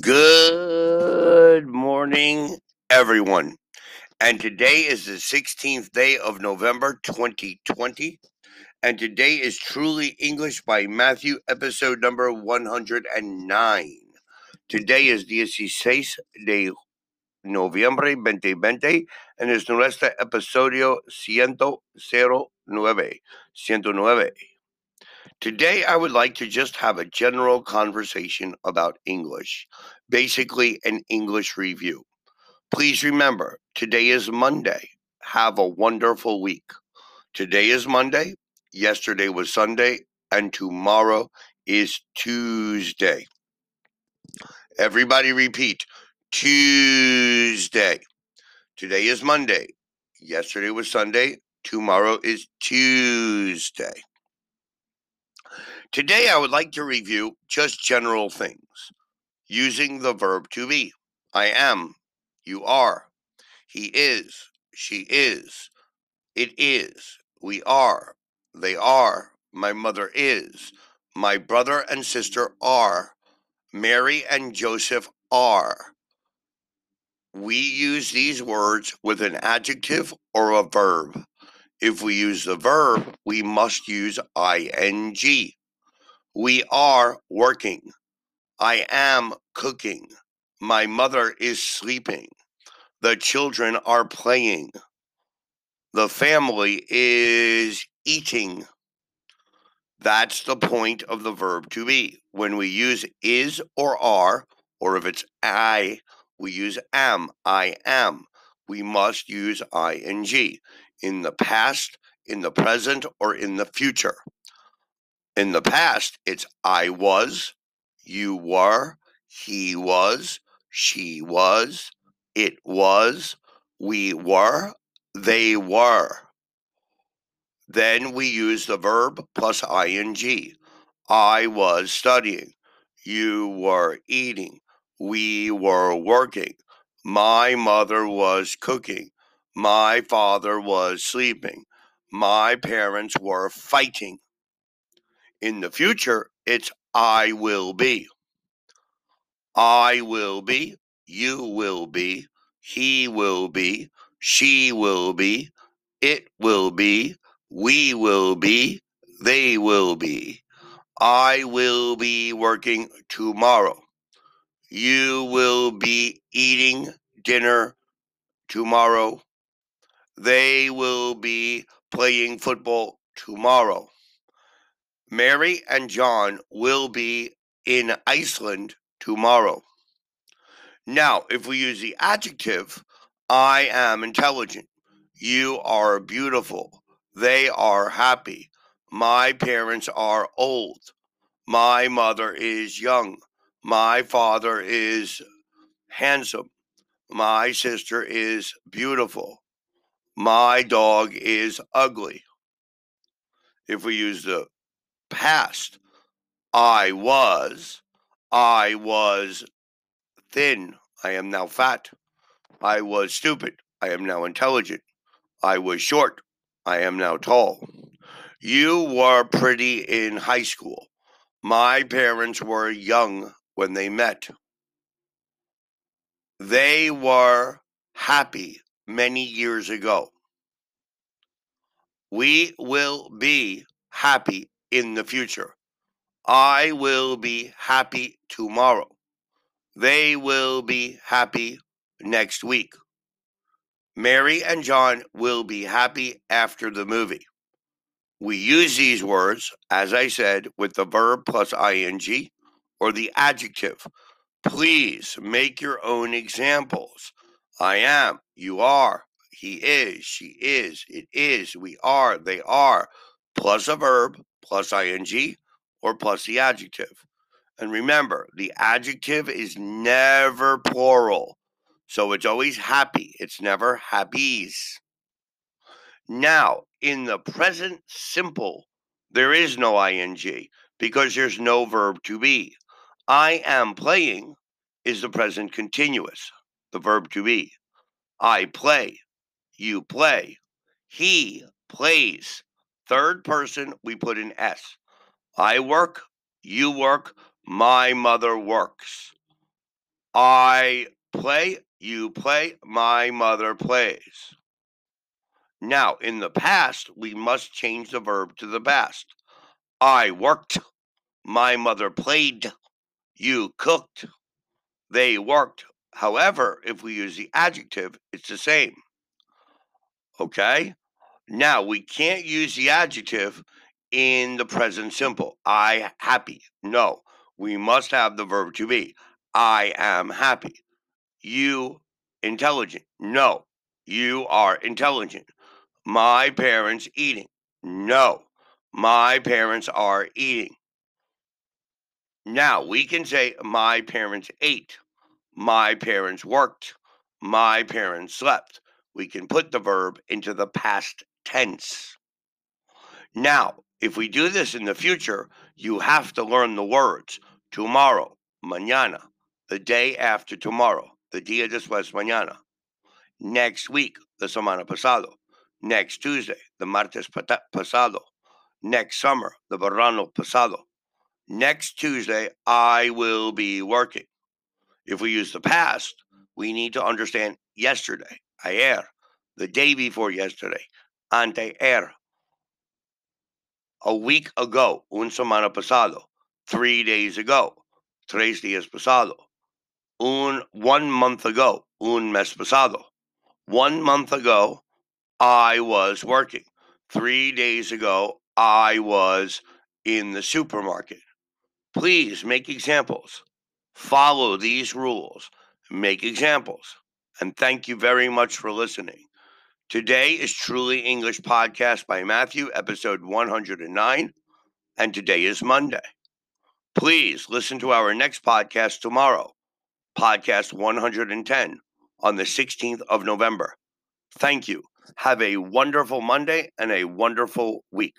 Good morning, everyone. And today is the 16th day of November 2020. And today is Truly English by Matthew, episode number 109. Today is 16 de noviembre 2020 and es nuestro episodio 109. 109. Today, I would like to just have a general conversation about English, basically, an English review. Please remember, today is Monday. Have a wonderful week. Today is Monday, yesterday was Sunday, and tomorrow is Tuesday. Everybody repeat Tuesday. Today is Monday. Yesterday was Sunday. Tomorrow is Tuesday. Today, I would like to review just general things. Using the verb to be. I am, you are, he is, she is, it is, we are, they are, my mother is, my brother and sister are, Mary and Joseph are. We use these words with an adjective or a verb. If we use the verb, we must use ing. We are working. I am cooking. My mother is sleeping. The children are playing. The family is eating. That's the point of the verb to be. When we use is or are, or if it's I, we use am. I am. We must use ing in the past, in the present, or in the future. In the past, it's I was, you were, he was, she was, it was, we were, they were. Then we use the verb plus ing. I was studying. You were eating. We were working. My mother was cooking. My father was sleeping. My parents were fighting. In the future, it's I will be. I will be, you will be, he will be, she will be, it will be, we will be, they will be. I will be working tomorrow. You will be eating dinner tomorrow. They will be playing football tomorrow. Mary and John will be in Iceland tomorrow. Now, if we use the adjective, I am intelligent. You are beautiful. They are happy. My parents are old. My mother is young. My father is handsome. My sister is beautiful. My dog is ugly. If we use the past. I was. I was thin. I am now fat. I was stupid. I am now intelligent. I was short. I am now tall. You were pretty in high school. My parents were young when they met. They were happy many years ago. We will be happy in the future. I will be happy tomorrow. They will be happy next week. Mary and John will be happy after the movie. We use these words, as I said, with the verb plus ing or the adjective. Please make your own examples. I am, you are, he is, she is, it is, we are, they are, plus a verb plus ing or plus the adjective. And remember, the adjective is never plural. So it's always happy. It's never happies. Now, in the present simple, there is no ing because there's no verb to be. I am playing is the present continuous, the verb to be. I play. You play. He plays. Third person, we put an S. I work, you work, my mother works. I play, you play, my mother plays. Now, in the past, we must change the verb to the past. I worked, my mother played, you cooked, they worked. However, if we use the adjective, it's the same. Okay? Now, we can't use the adjective in the present simple. I happy. No, we must have the verb to be. I am happy. You intelligent. No, you are intelligent. My parents eating. No, my parents are eating. Now we can say my parents ate. My parents worked. My parents slept. We can put the verb into the past tense. Now, if we do this in the future, you have to learn the words tomorrow, mañana, the day after tomorrow, the día después mañana, next week, the semana pasado, next Tuesday, the martes pasado, next summer, the verano pasado, next Tuesday, I will be working. If we use the past, we need to understand yesterday, ayer, the day before yesterday, anteayer, a week ago, un semana pasado, three days ago, tres días pasado, un one month ago, un mes pasado. One month ago, I was working. Three days ago, I was in the supermarket. Please make examples. Follow these rules. Make examples. And thank you very much for listening. Today is Truly English Podcast by Matthew, episode 109. And today is Monday. Please listen to our next podcast tomorrow, podcast 110, on the 16th of November. Thank you. Have a wonderful Monday and a wonderful week.